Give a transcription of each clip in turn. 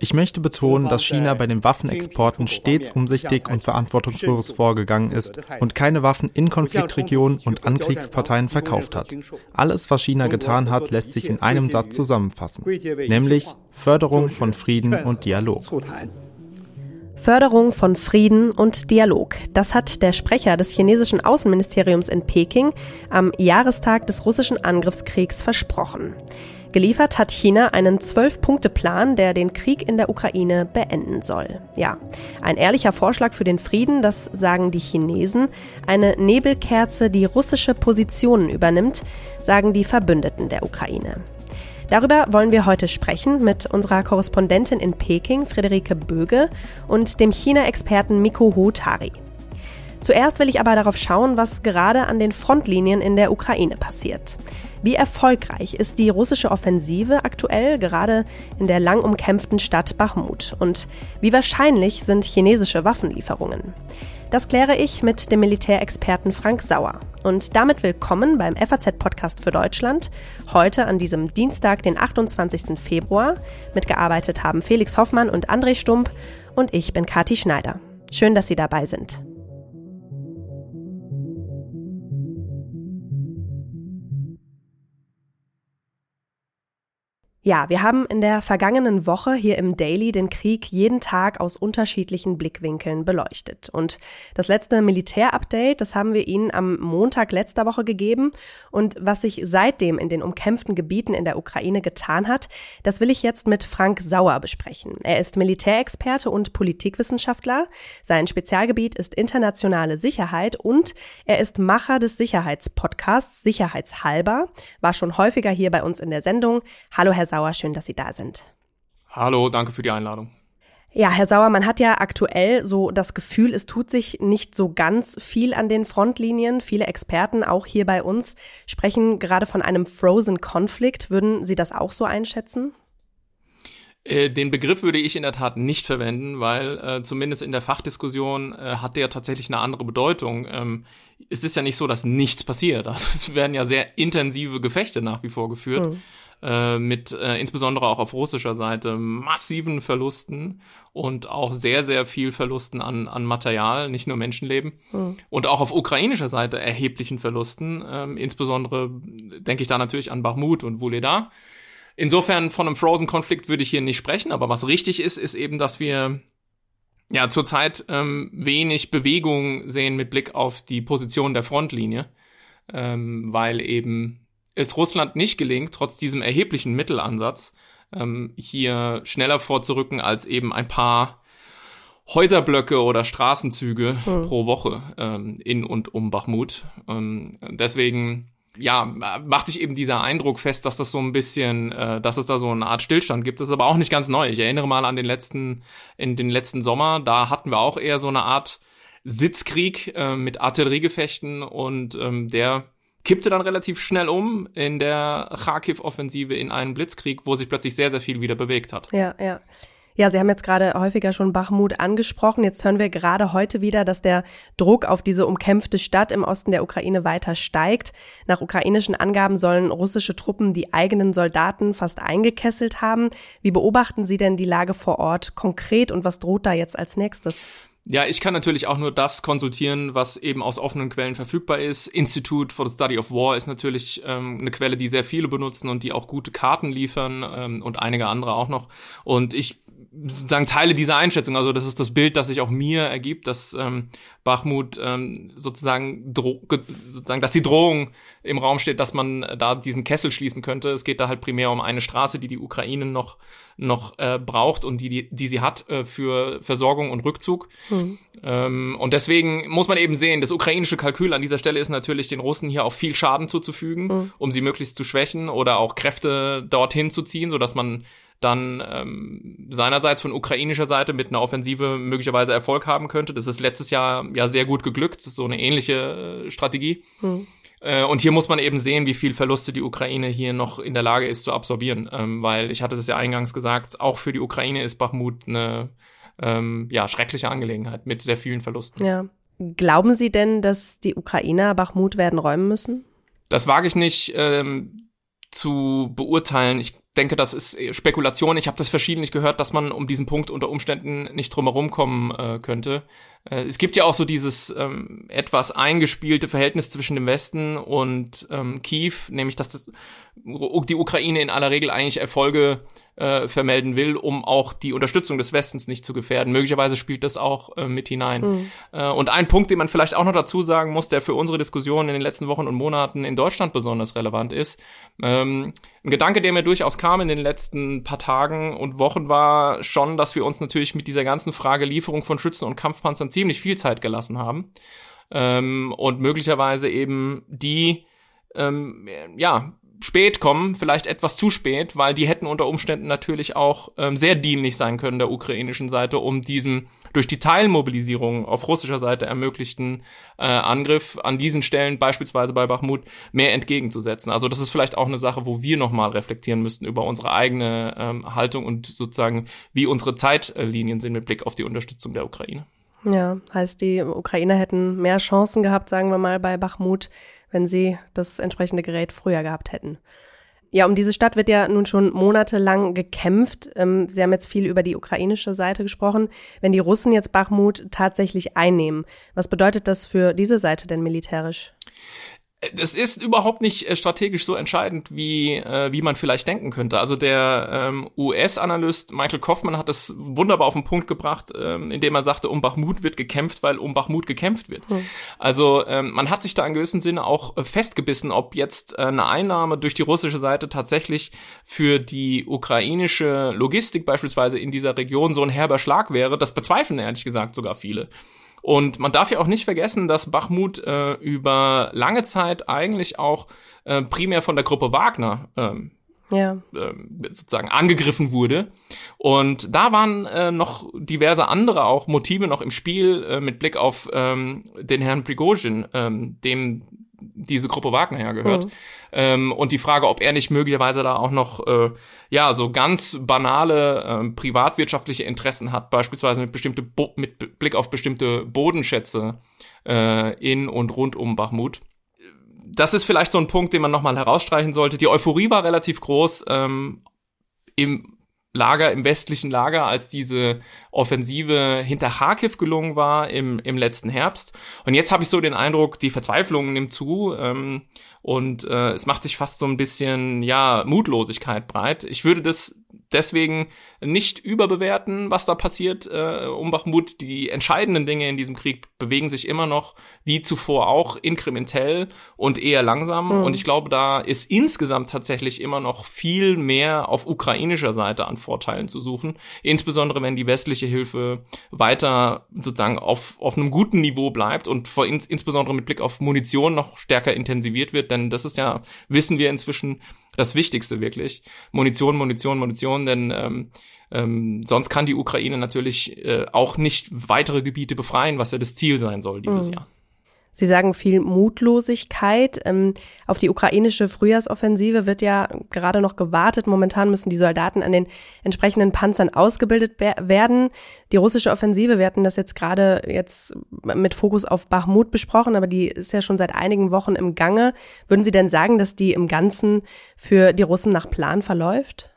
Ich möchte betonen, dass China bei den Waffenexporten stets umsichtig und verantwortungsbewusst vorgegangen ist und keine Waffen in Konfliktregionen und an Kriegsparteien verkauft hat. Alles, was China getan hat, lässt sich in einem Satz zusammenfassen, nämlich Förderung von Frieden und Dialog. Förderung von Frieden und Dialog. Das hat der Sprecher des chinesischen Außenministeriums in Peking am Jahrestag des russischen Angriffskriegs versprochen. Geliefert hat China einen Zwölf-Punkte-Plan, der den Krieg in der Ukraine beenden soll. Ja, ein ehrlicher Vorschlag für den Frieden, das sagen die Chinesen. Eine Nebelkerze, die russische Positionen übernimmt, sagen die Verbündeten der Ukraine. Darüber wollen wir heute sprechen mit unserer Korrespondentin in Peking, Friederike Böge, und dem China-Experten Miko Hotari. Zuerst will ich aber darauf schauen, was gerade an den Frontlinien in der Ukraine passiert. Wie erfolgreich ist die russische Offensive aktuell gerade in der lang umkämpften Stadt Bachmut? Und wie wahrscheinlich sind chinesische Waffenlieferungen? Das kläre ich mit dem Militärexperten Frank Sauer. Und damit willkommen beim FAZ-Podcast für Deutschland. Heute an diesem Dienstag, den 28. Februar. Mitgearbeitet haben Felix Hoffmann und André Stump. Und ich bin Kati Schneider. Schön, dass Sie dabei sind. Ja, wir haben in der vergangenen Woche hier im Daily den Krieg jeden Tag aus unterschiedlichen Blickwinkeln beleuchtet. Und das letzte Militärupdate, das haben wir Ihnen am Montag letzter Woche gegeben. Und was sich seitdem in den umkämpften Gebieten in der Ukraine getan hat, das will ich jetzt mit Frank Sauer besprechen. Er ist Militärexperte und Politikwissenschaftler. Sein Spezialgebiet ist internationale Sicherheit und er ist Macher des Sicherheitspodcasts Sicherheitshalber, war schon häufiger hier bei uns in der Sendung. Hallo, Herr Sauer, schön, dass Sie da sind. Hallo, danke für die Einladung. Ja, Herr Sauer, man hat ja aktuell so das Gefühl, es tut sich nicht so ganz viel an den Frontlinien. Viele Experten, auch hier bei uns, sprechen gerade von einem Frozen Conflict. Würden Sie das auch so einschätzen? Äh, den Begriff würde ich in der Tat nicht verwenden, weil äh, zumindest in der Fachdiskussion äh, hat der tatsächlich eine andere Bedeutung. Ähm, es ist ja nicht so, dass nichts passiert. Also es werden ja sehr intensive Gefechte nach wie vor geführt. Mhm. Äh, mit äh, insbesondere auch auf russischer Seite massiven Verlusten und auch sehr, sehr viel Verlusten an, an Material, nicht nur Menschenleben. Mhm. Und auch auf ukrainischer Seite erheblichen Verlusten, ähm, insbesondere denke ich da natürlich an Bachmut und Vuleda. Insofern von einem Frozen-Konflikt würde ich hier nicht sprechen, aber was richtig ist, ist eben, dass wir ja zurzeit ähm, wenig Bewegung sehen mit Blick auf die Position der Frontlinie, ähm, weil eben es Russland nicht gelingt, trotz diesem erheblichen Mittelansatz, ähm, hier schneller vorzurücken als eben ein paar Häuserblöcke oder Straßenzüge hm. pro Woche ähm, in und um Bachmut. Ähm, deswegen ja, macht sich eben dieser Eindruck fest, dass das so ein bisschen, äh, dass es da so eine Art Stillstand gibt. Das ist aber auch nicht ganz neu. Ich erinnere mal an den letzten, in den letzten Sommer, da hatten wir auch eher so eine Art Sitzkrieg äh, mit Artilleriegefechten und ähm, der kippte dann relativ schnell um in der Kharkiv-Offensive in einen Blitzkrieg, wo sich plötzlich sehr, sehr viel wieder bewegt hat. Ja, ja. Ja, Sie haben jetzt gerade häufiger schon Bachmut angesprochen. Jetzt hören wir gerade heute wieder, dass der Druck auf diese umkämpfte Stadt im Osten der Ukraine weiter steigt. Nach ukrainischen Angaben sollen russische Truppen die eigenen Soldaten fast eingekesselt haben. Wie beobachten Sie denn die Lage vor Ort konkret und was droht da jetzt als nächstes? Ja, ich kann natürlich auch nur das konsultieren, was eben aus offenen Quellen verfügbar ist. Institute for the Study of War ist natürlich ähm, eine Quelle, die sehr viele benutzen und die auch gute Karten liefern ähm, und einige andere auch noch. Und ich sozusagen teile diese Einschätzung. Also das ist das Bild, das sich auch mir ergibt, dass ähm, Bachmut ähm, sozusagen, sozusagen, dass die Drohung im Raum steht, dass man da diesen Kessel schließen könnte. Es geht da halt primär um eine Straße, die die Ukraine noch noch äh, braucht und die, die, die sie hat äh, für Versorgung und Rückzug. Mhm. Ähm, und deswegen muss man eben sehen, das ukrainische Kalkül an dieser Stelle ist natürlich, den Russen hier auch viel Schaden zuzufügen, mhm. um sie möglichst zu schwächen oder auch Kräfte dorthin zu ziehen, so dass man dann ähm, seinerseits von ukrainischer Seite mit einer Offensive möglicherweise Erfolg haben könnte. Das ist letztes Jahr ja sehr gut geglückt, so eine ähnliche äh, Strategie. Mhm. Äh, und hier muss man eben sehen, wie viel Verluste die Ukraine hier noch in der Lage ist zu absorbieren, ähm, weil ich hatte das ja eingangs gesagt, auch für die Ukraine ist Bachmut eine ähm, ja, schreckliche Angelegenheit mit sehr vielen Verlusten. Ja. Glauben Sie denn, dass die Ukrainer Bachmut werden räumen müssen? Das wage ich nicht ähm, zu beurteilen. Ich denke, das ist Spekulation. Ich habe das verschiedentlich gehört, dass man um diesen Punkt unter Umständen nicht drumherum kommen äh, könnte. Äh, es gibt ja auch so dieses ähm, etwas eingespielte Verhältnis zwischen dem Westen und ähm, Kiew, nämlich dass das, die Ukraine in aller Regel eigentlich Erfolge äh, vermelden will, um auch die Unterstützung des Westens nicht zu gefährden. Möglicherweise spielt das auch äh, mit hinein. Mhm. Äh, und ein Punkt, den man vielleicht auch noch dazu sagen muss, der für unsere Diskussion in den letzten Wochen und Monaten in Deutschland besonders relevant ist. Ähm, ein Gedanke, der mir durchaus kam in den letzten paar Tagen und Wochen, war schon, dass wir uns natürlich mit dieser ganzen Frage Lieferung von Schützen und Kampfpanzern ziemlich viel Zeit gelassen haben. Ähm, und möglicherweise eben die ähm, ja, spät kommen, vielleicht etwas zu spät, weil die hätten unter Umständen natürlich auch ähm, sehr dienlich sein können der ukrainischen Seite, um diesem durch die Teilmobilisierung auf russischer Seite ermöglichten äh, Angriff an diesen Stellen, beispielsweise bei Bachmut, mehr entgegenzusetzen. Also das ist vielleicht auch eine Sache, wo wir nochmal reflektieren müssten über unsere eigene ähm, Haltung und sozusagen, wie unsere Zeitlinien sind mit Blick auf die Unterstützung der Ukraine. Ja, heißt, die Ukrainer hätten mehr Chancen gehabt, sagen wir mal, bei Bachmut, wenn sie das entsprechende Gerät früher gehabt hätten. Ja, um diese Stadt wird ja nun schon monatelang gekämpft. Ähm, sie haben jetzt viel über die ukrainische Seite gesprochen. Wenn die Russen jetzt Bachmut tatsächlich einnehmen, was bedeutet das für diese Seite denn militärisch? Das ist überhaupt nicht äh, strategisch so entscheidend, wie, äh, wie man vielleicht denken könnte. Also der ähm, US-Analyst Michael Kaufman hat das wunderbar auf den Punkt gebracht, ähm, indem er sagte, um Bachmut wird gekämpft, weil um Bachmut gekämpft wird. Hm. Also ähm, man hat sich da in gewissem Sinne auch äh, festgebissen, ob jetzt äh, eine Einnahme durch die russische Seite tatsächlich für die ukrainische Logistik beispielsweise in dieser Region so ein herber Schlag wäre. Das bezweifeln ehrlich gesagt sogar viele. Und man darf ja auch nicht vergessen, dass Bachmut äh, über lange Zeit eigentlich auch äh, primär von der Gruppe Wagner ähm, ja. äh, sozusagen angegriffen wurde. Und da waren äh, noch diverse andere auch Motive noch im Spiel äh, mit Blick auf ähm, den Herrn Prigozhin, ähm, dem diese Gruppe Wagner ja gehört. Mhm. Ähm, und die Frage, ob er nicht möglicherweise da auch noch äh, ja so ganz banale äh, privatwirtschaftliche Interessen hat, beispielsweise mit bestimmte Bo mit Blick auf bestimmte Bodenschätze äh, in und rund um Bachmut. Das ist vielleicht so ein Punkt, den man nochmal herausstreichen sollte. Die Euphorie war relativ groß. Ähm, im Lager, im westlichen Lager, als diese Offensive hinter Kharkiv gelungen war im, im letzten Herbst. Und jetzt habe ich so den Eindruck, die Verzweiflung nimmt zu ähm, und äh, es macht sich fast so ein bisschen, ja, Mutlosigkeit breit. Ich würde das deswegen nicht überbewerten, was da passiert äh, um Bachmut. Die entscheidenden Dinge in diesem Krieg bewegen sich immer noch, wie zuvor auch, inkrementell und eher langsam. Mhm. Und ich glaube, da ist insgesamt tatsächlich immer noch viel mehr auf ukrainischer Seite an Vorteilen zu suchen. Insbesondere, wenn die westliche Hilfe weiter sozusagen auf, auf einem guten Niveau bleibt und vor ins, insbesondere mit Blick auf Munition noch stärker intensiviert wird. Denn das ist ja, wissen wir inzwischen, das Wichtigste wirklich. Munition, Munition, Munition, denn ähm, ähm, sonst kann die Ukraine natürlich äh, auch nicht weitere Gebiete befreien, was ja das Ziel sein soll dieses mhm. Jahr. Sie sagen viel Mutlosigkeit. Ähm, auf die ukrainische Frühjahrsoffensive wird ja gerade noch gewartet. Momentan müssen die Soldaten an den entsprechenden Panzern ausgebildet werden. Die russische Offensive, wir hatten das jetzt gerade jetzt mit Fokus auf Bachmut besprochen, aber die ist ja schon seit einigen Wochen im Gange. Würden Sie denn sagen, dass die im Ganzen für die Russen nach Plan verläuft?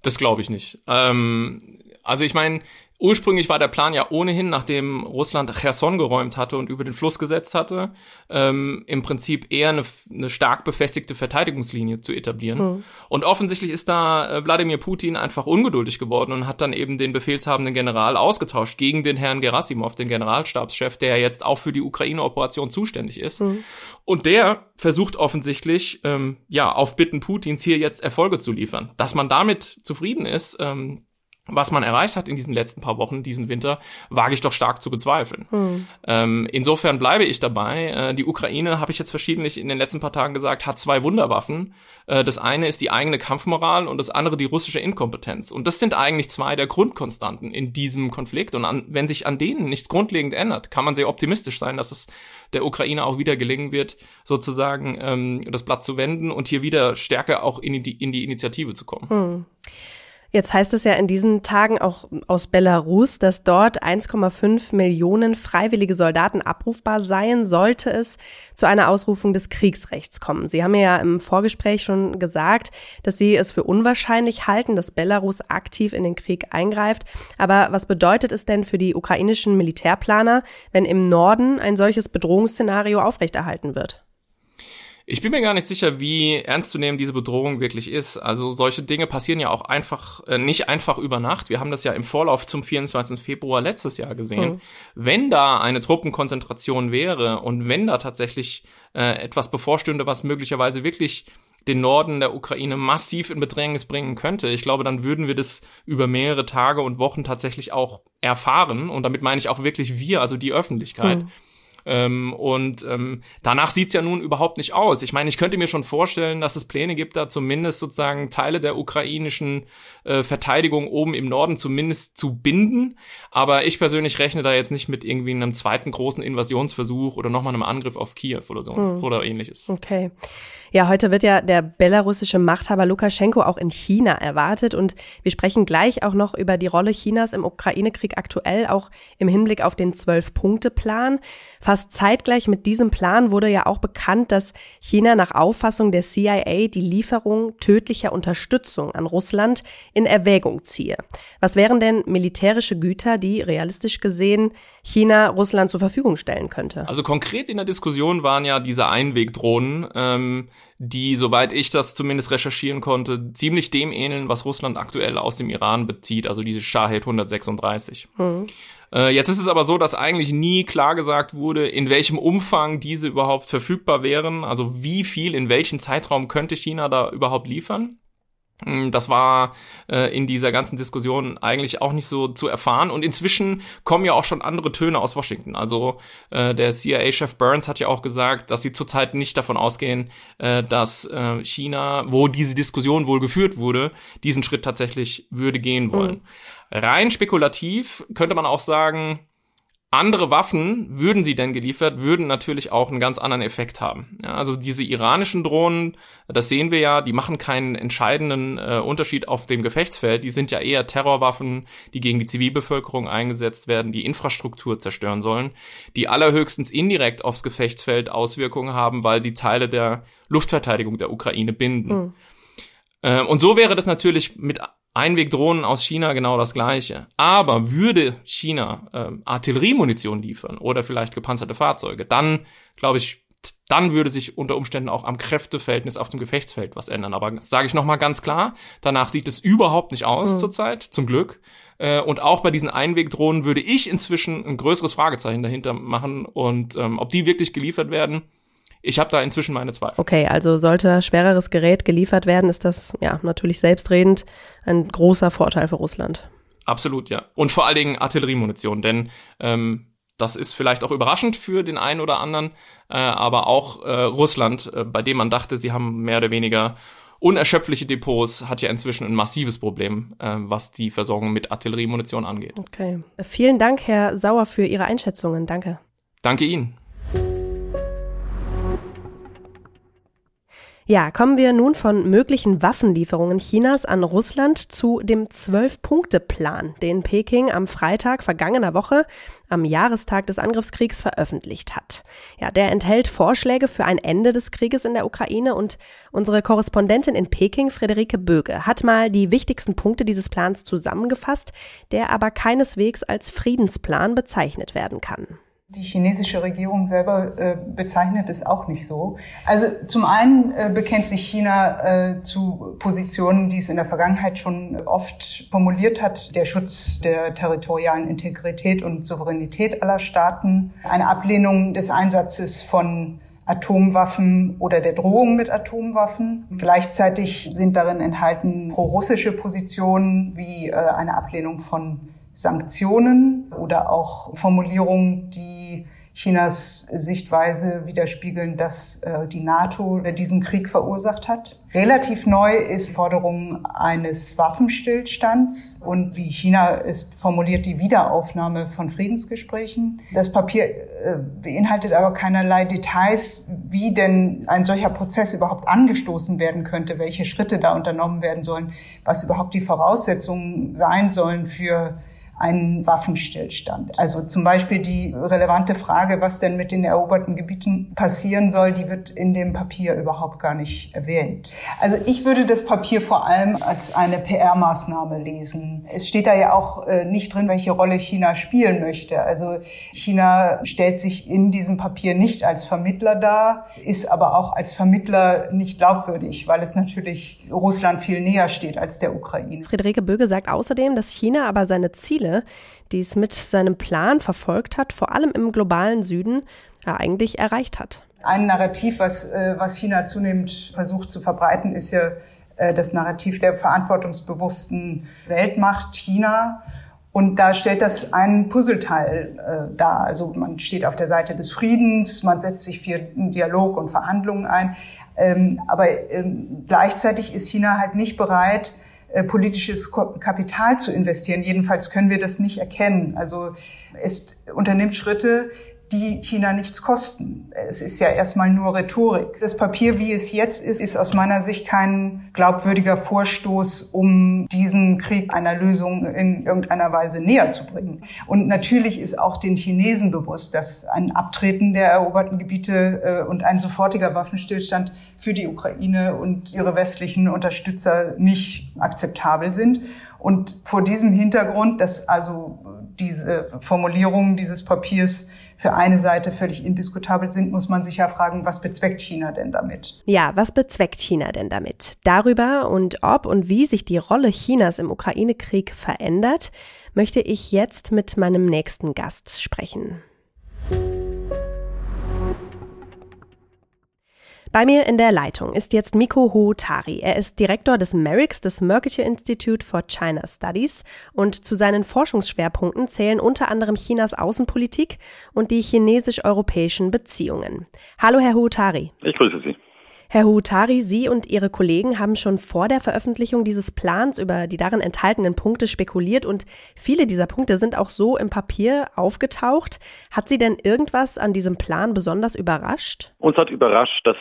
Das glaube ich nicht. Ähm, also ich meine, Ursprünglich war der Plan ja ohnehin, nachdem Russland Cherson geräumt hatte und über den Fluss gesetzt hatte, ähm, im Prinzip eher eine, eine stark befestigte Verteidigungslinie zu etablieren. Mhm. Und offensichtlich ist da äh, Wladimir Putin einfach ungeduldig geworden und hat dann eben den befehlshabenden General ausgetauscht gegen den Herrn Gerasimov, den Generalstabschef, der jetzt auch für die Ukraine-Operation zuständig ist. Mhm. Und der versucht offensichtlich, ähm, ja, auf Bitten Putins hier jetzt Erfolge zu liefern. Dass man damit zufrieden ist, ähm, was man erreicht hat in diesen letzten paar Wochen, diesen Winter, wage ich doch stark zu bezweifeln. Hm. Ähm, insofern bleibe ich dabei. Äh, die Ukraine, habe ich jetzt verschiedentlich in den letzten paar Tagen gesagt, hat zwei Wunderwaffen. Äh, das eine ist die eigene Kampfmoral und das andere die russische Inkompetenz. Und das sind eigentlich zwei der Grundkonstanten in diesem Konflikt. Und an, wenn sich an denen nichts grundlegend ändert, kann man sehr optimistisch sein, dass es der Ukraine auch wieder gelingen wird, sozusagen ähm, das Blatt zu wenden und hier wieder stärker auch in die, in die Initiative zu kommen. Hm. Jetzt heißt es ja in diesen Tagen auch aus Belarus, dass dort 1,5 Millionen freiwillige Soldaten abrufbar seien, sollte es zu einer Ausrufung des Kriegsrechts kommen. Sie haben ja im Vorgespräch schon gesagt, dass Sie es für unwahrscheinlich halten, dass Belarus aktiv in den Krieg eingreift. Aber was bedeutet es denn für die ukrainischen Militärplaner, wenn im Norden ein solches Bedrohungsszenario aufrechterhalten wird? Ich bin mir gar nicht sicher, wie ernst zu nehmen diese Bedrohung wirklich ist. Also solche Dinge passieren ja auch einfach, äh, nicht einfach über Nacht. Wir haben das ja im Vorlauf zum 24. Februar letztes Jahr gesehen. Mhm. Wenn da eine Truppenkonzentration wäre und wenn da tatsächlich äh, etwas bevorstünde, was möglicherweise wirklich den Norden der Ukraine massiv in Bedrängnis bringen könnte. Ich glaube, dann würden wir das über mehrere Tage und Wochen tatsächlich auch erfahren. Und damit meine ich auch wirklich wir, also die Öffentlichkeit. Mhm. Ähm, und ähm, danach sieht's ja nun überhaupt nicht aus. Ich meine, ich könnte mir schon vorstellen, dass es Pläne gibt, da zumindest sozusagen Teile der ukrainischen äh, Verteidigung oben im Norden zumindest zu binden. Aber ich persönlich rechne da jetzt nicht mit irgendwie einem zweiten großen Invasionsversuch oder nochmal einem Angriff auf Kiew oder so hm. oder ähnliches. Okay. Ja, heute wird ja der belarussische Machthaber Lukaschenko auch in China erwartet und wir sprechen gleich auch noch über die Rolle Chinas im Ukraine-Krieg aktuell, auch im Hinblick auf den Zwölf-Punkte-Plan. Fast zeitgleich mit diesem Plan wurde ja auch bekannt, dass China nach Auffassung der CIA die Lieferung tödlicher Unterstützung an Russland in Erwägung ziehe. Was wären denn militärische Güter, die realistisch gesehen China Russland zur Verfügung stellen könnte? Also konkret in der Diskussion waren ja diese Einwegdrohnen, ähm, die, soweit ich das zumindest recherchieren konnte, ziemlich dem ähneln, was Russland aktuell aus dem Iran bezieht, also diese Shahed 136. Mhm. Äh, jetzt ist es aber so, dass eigentlich nie klar gesagt wurde, in welchem Umfang diese überhaupt verfügbar wären, also wie viel, in welchem Zeitraum könnte China da überhaupt liefern. Hm, das war äh, in dieser ganzen Diskussion eigentlich auch nicht so zu erfahren. Und inzwischen kommen ja auch schon andere Töne aus Washington. Also äh, der CIA-Chef Burns hat ja auch gesagt, dass sie zurzeit nicht davon ausgehen, äh, dass äh, China, wo diese Diskussion wohl geführt wurde, diesen Schritt tatsächlich würde gehen wollen. Mhm. Rein spekulativ könnte man auch sagen, andere Waffen, würden sie denn geliefert, würden natürlich auch einen ganz anderen Effekt haben. Ja, also diese iranischen Drohnen, das sehen wir ja, die machen keinen entscheidenden äh, Unterschied auf dem Gefechtsfeld. Die sind ja eher Terrorwaffen, die gegen die Zivilbevölkerung eingesetzt werden, die Infrastruktur zerstören sollen, die allerhöchstens indirekt aufs Gefechtsfeld Auswirkungen haben, weil sie Teile der Luftverteidigung der Ukraine binden. Mhm. Und so wäre das natürlich mit Einwegdrohnen aus China genau das gleiche. Aber würde China äh, Artilleriemunition liefern oder vielleicht gepanzerte Fahrzeuge, dann glaube ich, dann würde sich unter Umständen auch am Kräfteverhältnis auf dem Gefechtsfeld was ändern. Aber sage ich nochmal ganz klar, danach sieht es überhaupt nicht aus mhm. zurzeit, zum Glück. Äh, und auch bei diesen Einwegdrohnen würde ich inzwischen ein größeres Fragezeichen dahinter machen. Und ähm, ob die wirklich geliefert werden, ich habe da inzwischen meine Zweifel. Okay, also sollte schwereres Gerät geliefert werden, ist das ja natürlich selbstredend ein großer Vorteil für Russland. Absolut, ja. Und vor allen Dingen Artilleriemunition, denn ähm, das ist vielleicht auch überraschend für den einen oder anderen, äh, aber auch äh, Russland, äh, bei dem man dachte, sie haben mehr oder weniger unerschöpfliche Depots, hat ja inzwischen ein massives Problem, äh, was die Versorgung mit Artilleriemunition angeht. Okay. Vielen Dank, Herr Sauer, für Ihre Einschätzungen. Danke. Danke Ihnen. Ja, kommen wir nun von möglichen Waffenlieferungen Chinas an Russland zu dem Zwölf-Punkte-Plan, den Peking am Freitag vergangener Woche am Jahrestag des Angriffskriegs veröffentlicht hat. Ja, der enthält Vorschläge für ein Ende des Krieges in der Ukraine und unsere Korrespondentin in Peking, Friederike Böge, hat mal die wichtigsten Punkte dieses Plans zusammengefasst, der aber keineswegs als Friedensplan bezeichnet werden kann. Die chinesische Regierung selber äh, bezeichnet es auch nicht so. Also zum einen äh, bekennt sich China äh, zu Positionen, die es in der Vergangenheit schon oft formuliert hat, der Schutz der territorialen Integrität und Souveränität aller Staaten, eine Ablehnung des Einsatzes von Atomwaffen oder der Drohung mit Atomwaffen. Gleichzeitig sind darin enthalten pro-russische Positionen wie äh, eine Ablehnung von Sanktionen oder auch Formulierungen, die Chinas Sichtweise widerspiegeln, dass äh, die NATO diesen Krieg verursacht hat. Relativ neu ist Forderung eines Waffenstillstands und wie China es formuliert, die Wiederaufnahme von Friedensgesprächen. Das Papier äh, beinhaltet aber keinerlei Details, wie denn ein solcher Prozess überhaupt angestoßen werden könnte, welche Schritte da unternommen werden sollen, was überhaupt die Voraussetzungen sein sollen für einen Waffenstillstand. Also zum Beispiel die relevante Frage, was denn mit den eroberten Gebieten passieren soll, die wird in dem Papier überhaupt gar nicht erwähnt. Also ich würde das Papier vor allem als eine PR-Maßnahme lesen. Es steht da ja auch äh, nicht drin, welche Rolle China spielen möchte. Also China stellt sich in diesem Papier nicht als Vermittler dar, ist aber auch als Vermittler nicht glaubwürdig, weil es natürlich Russland viel näher steht als der Ukraine. Friederike Böge sagt außerdem, dass China aber seine Ziele Ziele, die es mit seinem Plan verfolgt hat, vor allem im globalen Süden, eigentlich erreicht hat. Ein Narrativ, was, äh, was China zunehmend versucht zu verbreiten, ist ja äh, das Narrativ der verantwortungsbewussten Weltmacht China. Und da stellt das ein Puzzleteil äh, dar. Also man steht auf der Seite des Friedens, man setzt sich für Dialog und Verhandlungen ein. Ähm, aber ähm, gleichzeitig ist China halt nicht bereit, politisches Kapital zu investieren. Jedenfalls können wir das nicht erkennen. Also es unternimmt Schritte, die China nichts kosten. Es ist ja erstmal nur Rhetorik. Das Papier, wie es jetzt ist, ist aus meiner Sicht kein glaubwürdiger Vorstoß, um diesen Krieg einer Lösung in irgendeiner Weise näher zu bringen. Und natürlich ist auch den Chinesen bewusst, dass ein Abtreten der eroberten Gebiete äh, und ein sofortiger Waffenstillstand für die Ukraine und ihre westlichen Unterstützer nicht akzeptabel sind. Und vor diesem Hintergrund, dass also diese Formulierungen dieses Papiers für eine Seite völlig indiskutabel sind, muss man sich ja fragen, was bezweckt China denn damit? Ja, was bezweckt China denn damit? Darüber und ob und wie sich die Rolle Chinas im Ukraine-Krieg verändert, möchte ich jetzt mit meinem nächsten Gast sprechen. Bei mir in der Leitung ist jetzt Miko Huotari. Er ist Direktor des MERICS, des Mercature Institute for China Studies. Und zu seinen Forschungsschwerpunkten zählen unter anderem Chinas Außenpolitik und die chinesisch-europäischen Beziehungen. Hallo, Herr Huotari. Ich grüße Sie. Herr Huutari, Sie und Ihre Kollegen haben schon vor der Veröffentlichung dieses Plans über die darin enthaltenen Punkte spekuliert und viele dieser Punkte sind auch so im Papier aufgetaucht. Hat Sie denn irgendwas an diesem Plan besonders überrascht? Uns hat überrascht, dass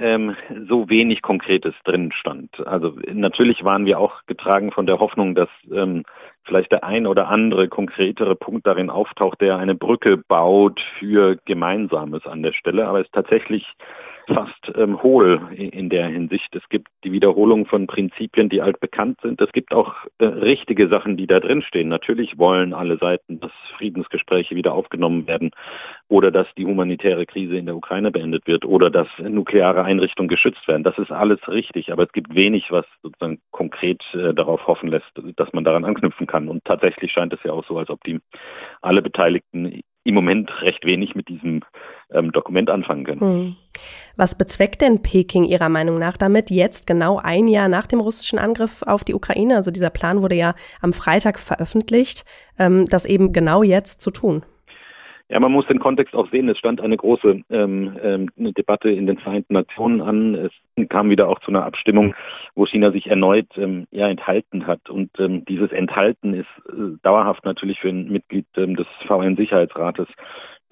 ähm, so wenig Konkretes drin stand. Also natürlich waren wir auch getragen von der Hoffnung, dass ähm, vielleicht der ein oder andere konkretere Punkt darin auftaucht, der eine Brücke baut für Gemeinsames an der Stelle. Aber es ist tatsächlich fast ähm, hohl in der Hinsicht. Es gibt die Wiederholung von Prinzipien, die altbekannt sind. Es gibt auch äh, richtige Sachen, die da drin stehen. Natürlich wollen alle Seiten, dass Friedensgespräche wieder aufgenommen werden oder dass die humanitäre Krise in der Ukraine beendet wird oder dass nukleare Einrichtungen geschützt werden. Das ist alles richtig, aber es gibt wenig, was sozusagen konkret äh, darauf hoffen lässt, dass man daran anknüpfen kann. Und tatsächlich scheint es ja auch so, als ob die alle Beteiligten im Moment recht wenig mit diesem ähm, Dokument anfangen können. Hm. Was bezweckt denn Peking Ihrer Meinung nach damit, jetzt genau ein Jahr nach dem russischen Angriff auf die Ukraine, also dieser Plan wurde ja am Freitag veröffentlicht, ähm, das eben genau jetzt zu tun? Ja, man muss den Kontext auch sehen. Es stand eine große ähm, ähm, Debatte in den Vereinten Nationen an. Es kam wieder auch zu einer Abstimmung, wo China sich erneut ähm, ja, enthalten hat. Und ähm, dieses Enthalten ist äh, dauerhaft natürlich für ein Mitglied ähm, des VN-Sicherheitsrates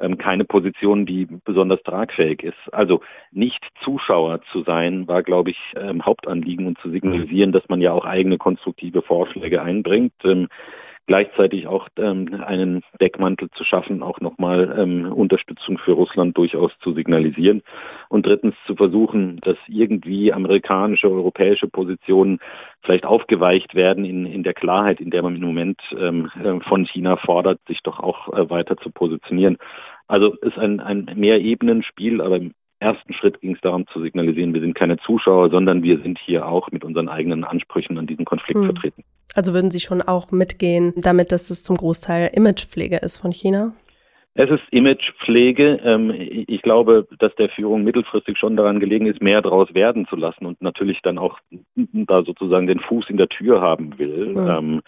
ähm, keine Position, die besonders tragfähig ist. Also nicht Zuschauer zu sein, war, glaube ich, ähm, Hauptanliegen und zu signalisieren, dass man ja auch eigene konstruktive Vorschläge einbringt. Ähm, gleichzeitig auch ähm, einen Deckmantel zu schaffen, auch nochmal ähm, Unterstützung für Russland durchaus zu signalisieren und drittens zu versuchen, dass irgendwie amerikanische, europäische Positionen vielleicht aufgeweicht werden in, in der Klarheit, in der man im Moment ähm, äh, von China fordert, sich doch auch äh, weiter zu positionieren. Also ist ein, ein Mehrebenen-Spiel, aber ersten Schritt ging es darum zu signalisieren, wir sind keine Zuschauer, sondern wir sind hier auch mit unseren eigenen Ansprüchen an diesem Konflikt hm. vertreten. Also würden Sie schon auch mitgehen, damit dass es zum Großteil Imagepflege ist von China? Es ist Imagepflege. Ähm, ich glaube, dass der Führung mittelfristig schon daran gelegen ist, mehr daraus werden zu lassen und natürlich dann auch da sozusagen den Fuß in der Tür haben will. Mhm.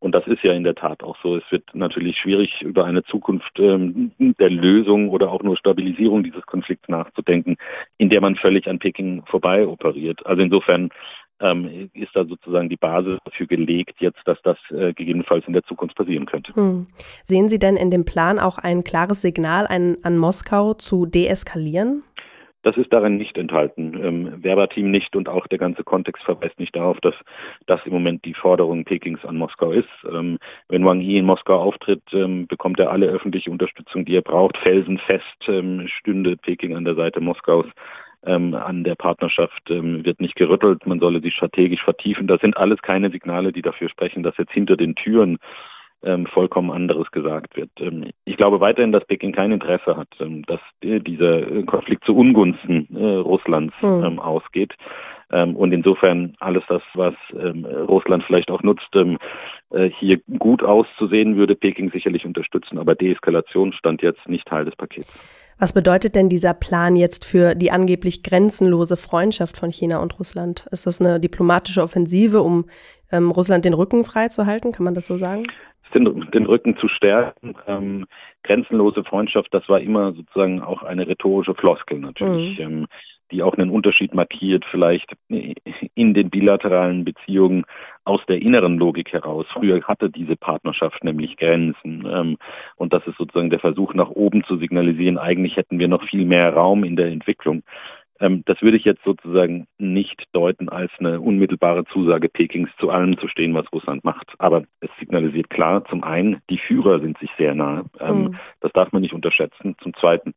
Und das ist ja in der Tat auch so. Es wird natürlich schwierig, über eine Zukunft ähm, der Lösung oder auch nur Stabilisierung dieses Konflikts nachzudenken, in der man völlig an Peking vorbei operiert. Also insofern ähm, ist da sozusagen die Basis dafür gelegt, jetzt, dass das äh, gegebenenfalls in der Zukunft passieren könnte. Hm. Sehen Sie denn in dem Plan auch ein klares Signal an, an Moskau zu deeskalieren? Das ist darin nicht enthalten. Ähm, Werberteam nicht und auch der ganze Kontext verweist nicht darauf, dass das im Moment die Forderung Pekings an Moskau ist. Ähm, wenn Wang Yi in Moskau auftritt, ähm, bekommt er alle öffentliche Unterstützung, die er braucht. Felsenfest ähm, stünde Peking an der Seite Moskaus ähm, an der Partnerschaft ähm, wird nicht gerüttelt, man solle sie strategisch vertiefen. Das sind alles keine Signale, die dafür sprechen, dass jetzt hinter den Türen ähm, vollkommen anderes gesagt wird. Ähm, ich glaube weiterhin, dass Peking kein Interesse hat, ähm, dass äh, dieser Konflikt zu Ungunsten äh, Russlands mhm. ausgeht. Ähm, und insofern alles das, was Russland vielleicht auch nutzt, äh, hier gut auszusehen, würde Peking sicherlich unterstützen. Aber Deeskalation stand jetzt nicht Teil des Pakets. Was bedeutet denn dieser Plan jetzt für die angeblich grenzenlose Freundschaft von China und Russland? Ist das eine diplomatische Offensive, um ähm, Russland den Rücken frei zu halten? Kann man das so sagen? Den, den Rücken zu stärken. Ähm, grenzenlose Freundschaft, das war immer sozusagen auch eine rhetorische Floskel natürlich. Mhm. Ähm, die auch einen Unterschied markiert, vielleicht in den bilateralen Beziehungen aus der inneren Logik heraus. Früher hatte diese Partnerschaft nämlich Grenzen. Ähm, und das ist sozusagen der Versuch, nach oben zu signalisieren, eigentlich hätten wir noch viel mehr Raum in der Entwicklung. Ähm, das würde ich jetzt sozusagen nicht deuten als eine unmittelbare Zusage Pekings zu allem zu stehen, was Russland macht. Aber es signalisiert klar, zum einen, die Führer sind sich sehr nahe. Mhm. Das darf man nicht unterschätzen. Zum zweiten,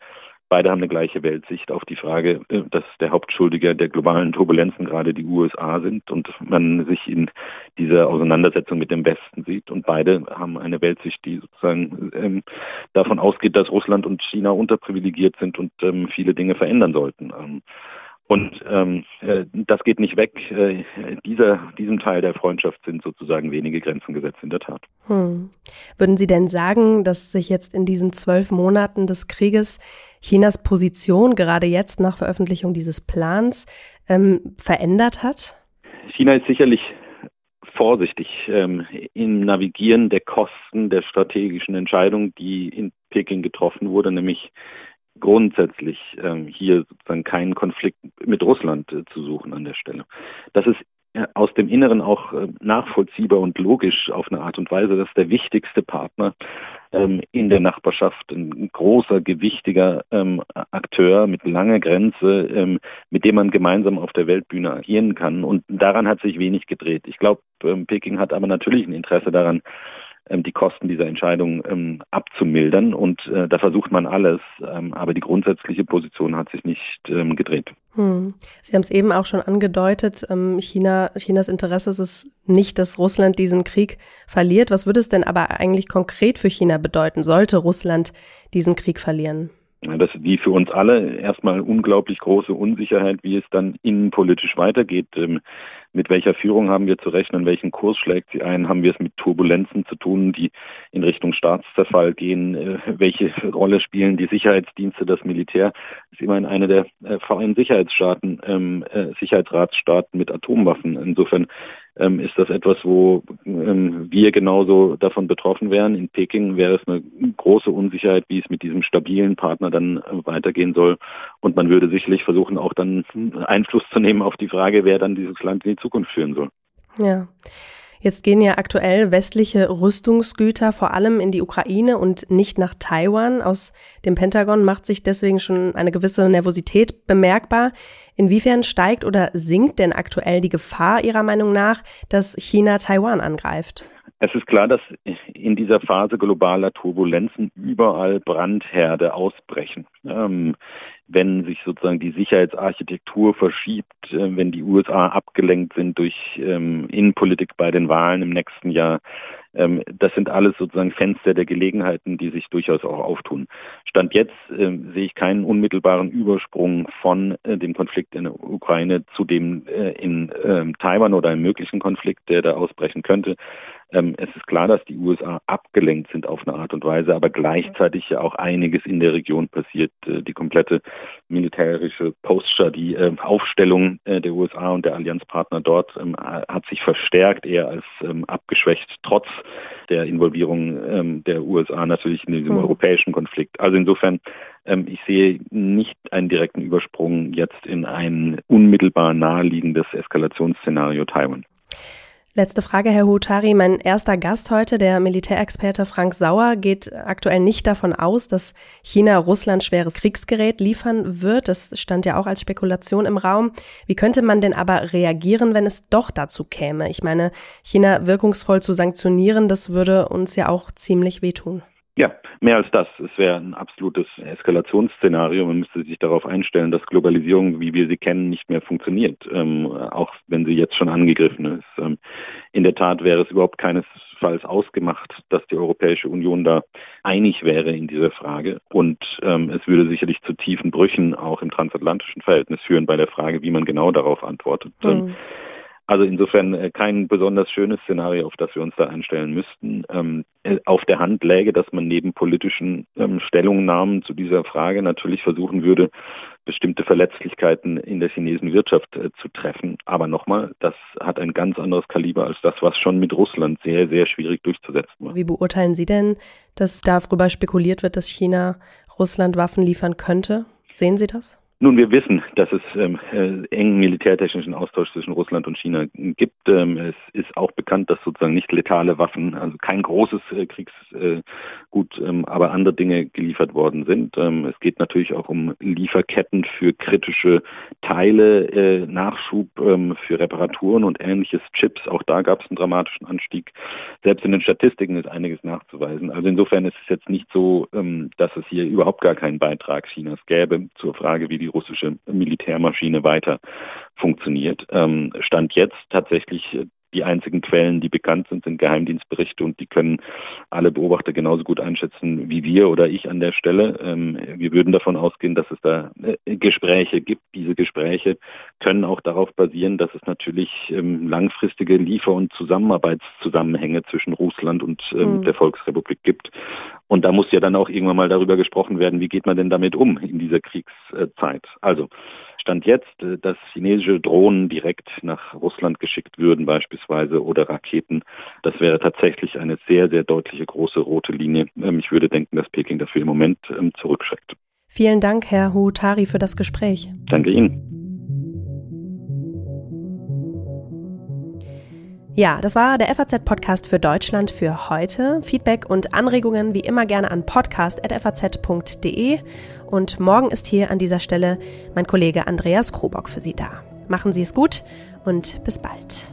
Beide haben eine gleiche Weltsicht auf die Frage, äh, dass der Hauptschuldige der globalen Turbulenzen gerade die USA sind und man sich in dieser Auseinandersetzung mit dem Westen sieht. Und beide haben eine Weltsicht, die sozusagen ähm, davon ausgeht, dass Russland und China unterprivilegiert sind und ähm, viele Dinge verändern sollten. Ähm, und ähm, äh, das geht nicht weg. Äh, dieser, diesem Teil der Freundschaft sind sozusagen wenige Grenzen gesetzt, in der Tat. Hm. Würden Sie denn sagen, dass sich jetzt in diesen zwölf Monaten des Krieges Chinas Position gerade jetzt nach Veröffentlichung dieses Plans ähm, verändert hat? China ist sicherlich vorsichtig ähm, im Navigieren der Kosten der strategischen Entscheidung, die in Peking getroffen wurde, nämlich grundsätzlich ähm, hier sozusagen keinen Konflikt mit Russland äh, zu suchen an der Stelle. Das ist äh, aus dem Inneren auch äh, nachvollziehbar und logisch auf eine Art und Weise, dass der wichtigste Partner ähm, in der Nachbarschaft ein großer, gewichtiger ähm, Akteur mit langer Grenze, ähm, mit dem man gemeinsam auf der Weltbühne agieren kann. Und daran hat sich wenig gedreht. Ich glaube, ähm, Peking hat aber natürlich ein Interesse daran, die Kosten dieser Entscheidung ähm, abzumildern. Und äh, da versucht man alles. Ähm, aber die grundsätzliche Position hat sich nicht ähm, gedreht. Hm. Sie haben es eben auch schon angedeutet, ähm, China, Chinas Interesse ist es nicht, dass Russland diesen Krieg verliert. Was würde es denn aber eigentlich konkret für China bedeuten, sollte Russland diesen Krieg verlieren? Das ist wie für uns alle erstmal unglaublich große Unsicherheit, wie es dann innenpolitisch weitergeht. Ähm, mit welcher Führung haben wir zu rechnen, welchen Kurs schlägt sie ein, haben wir es mit Turbulenzen zu tun, die in Richtung Staatszerfall gehen, äh, welche Rolle spielen die Sicherheitsdienste, das Militär, das ist immerhin eine der äh, Vereinen Sicherheitsstaaten, ähm, äh, Sicherheitsratsstaaten mit Atomwaffen. Insofern ähm, ist das etwas, wo ähm, wir genauso davon betroffen wären. In Peking wäre es eine große Unsicherheit, wie es mit diesem stabilen Partner dann äh, weitergehen soll. Und man würde sicherlich versuchen, auch dann Einfluss zu nehmen auf die Frage, wer dann dieses Land in die Zukunft führen soll. Ja. Jetzt gehen ja aktuell westliche Rüstungsgüter vor allem in die Ukraine und nicht nach Taiwan. Aus dem Pentagon macht sich deswegen schon eine gewisse Nervosität bemerkbar. Inwiefern steigt oder sinkt denn aktuell die Gefahr Ihrer Meinung nach, dass China Taiwan angreift? Es ist klar, dass in dieser Phase globaler Turbulenzen überall Brandherde ausbrechen. Ähm, wenn sich sozusagen die Sicherheitsarchitektur verschiebt, äh, wenn die USA abgelenkt sind durch ähm, Innenpolitik bei den Wahlen im nächsten Jahr. Ähm, das sind alles sozusagen Fenster der Gelegenheiten, die sich durchaus auch auftun. Stand jetzt äh, sehe ich keinen unmittelbaren Übersprung von äh, dem Konflikt in der Ukraine zu dem äh, in ähm, Taiwan oder einem möglichen Konflikt, der da ausbrechen könnte. Ähm, es ist klar, dass die USA abgelenkt sind auf eine Art und Weise, aber gleichzeitig ja auch einiges in der Region passiert. Äh, die komplette militärische Posture, die äh, Aufstellung äh, der USA und der Allianzpartner dort ähm, hat sich verstärkt, eher als ähm, abgeschwächt, trotz der Involvierung ähm, der USA natürlich in diesem mhm. europäischen Konflikt. Also insofern, ähm, ich sehe nicht einen direkten Übersprung jetzt in ein unmittelbar naheliegendes Eskalationsszenario Taiwan. Letzte Frage, Herr Hutari. Mein erster Gast heute, der Militärexperte Frank Sauer, geht aktuell nicht davon aus, dass China Russland schweres Kriegsgerät liefern wird. Das stand ja auch als Spekulation im Raum. Wie könnte man denn aber reagieren, wenn es doch dazu käme? Ich meine, China wirkungsvoll zu sanktionieren, das würde uns ja auch ziemlich wehtun. Ja, mehr als das. Es wäre ein absolutes Eskalationsszenario. Man müsste sich darauf einstellen, dass Globalisierung, wie wir sie kennen, nicht mehr funktioniert, ähm, auch wenn sie jetzt schon angegriffen ist. Ähm, in der Tat wäre es überhaupt keinesfalls ausgemacht, dass die Europäische Union da einig wäre in dieser Frage. Und ähm, es würde sicherlich zu tiefen Brüchen auch im transatlantischen Verhältnis führen bei der Frage, wie man genau darauf antwortet. Mhm. Also insofern äh, kein besonders schönes Szenario, auf das wir uns da einstellen müssten. Ähm, äh, auf der Hand läge, dass man neben politischen ähm, Stellungnahmen zu dieser Frage natürlich versuchen würde, bestimmte Verletzlichkeiten in der chinesischen Wirtschaft äh, zu treffen. Aber nochmal, das hat ein ganz anderes Kaliber als das, was schon mit Russland sehr, sehr schwierig durchzusetzen war. Wie beurteilen Sie denn, dass darüber spekuliert wird, dass China Russland Waffen liefern könnte? Sehen Sie das? Nun, wir wissen, dass es ähm, äh, engen militärtechnischen Austausch zwischen Russland und China gibt. Ähm, es ist auch bekannt, dass sozusagen nicht letale Waffen, also kein großes äh, Kriegsgut, äh, ähm, aber andere Dinge geliefert worden sind. Ähm, es geht natürlich auch um Lieferketten für kritische Teile, äh, Nachschub ähm, für Reparaturen und ähnliches, Chips. Auch da gab es einen dramatischen Anstieg. Selbst in den Statistiken ist einiges nachzuweisen. Also insofern ist es jetzt nicht so, ähm, dass es hier überhaupt gar keinen Beitrag Chinas gäbe zur Frage, wie die russische Militärmaschine weiter funktioniert. Ähm, Stand jetzt tatsächlich die einzigen Quellen, die bekannt sind, sind Geheimdienstberichte und die können alle Beobachter genauso gut einschätzen wie wir oder ich an der Stelle. Ähm, wir würden davon ausgehen, dass es da äh, Gespräche gibt. Diese Gespräche können auch darauf basieren, dass es natürlich ähm, langfristige Liefer- und Zusammenarbeitszusammenhänge zwischen Russland und ähm, mhm. der Volksrepublik gibt. Und da muss ja dann auch irgendwann mal darüber gesprochen werden, wie geht man denn damit um in dieser Kriegszeit. Also Stand jetzt, äh, dass chinesische Drohnen direkt nach Russland geschickt würden beispielsweise oder Raketen, das wäre tatsächlich eine sehr, sehr deutliche große rote Linie. Ähm, ich würde denken, dass Peking dafür im Moment ähm, zurückschreckt. Vielen Dank, Herr Huutari, für das Gespräch. Danke Ihnen. Ja, das war der FAZ-Podcast für Deutschland für heute. Feedback und Anregungen wie immer gerne an podcast.faz.de. Und morgen ist hier an dieser Stelle mein Kollege Andreas Krobock für Sie da. Machen Sie es gut und bis bald.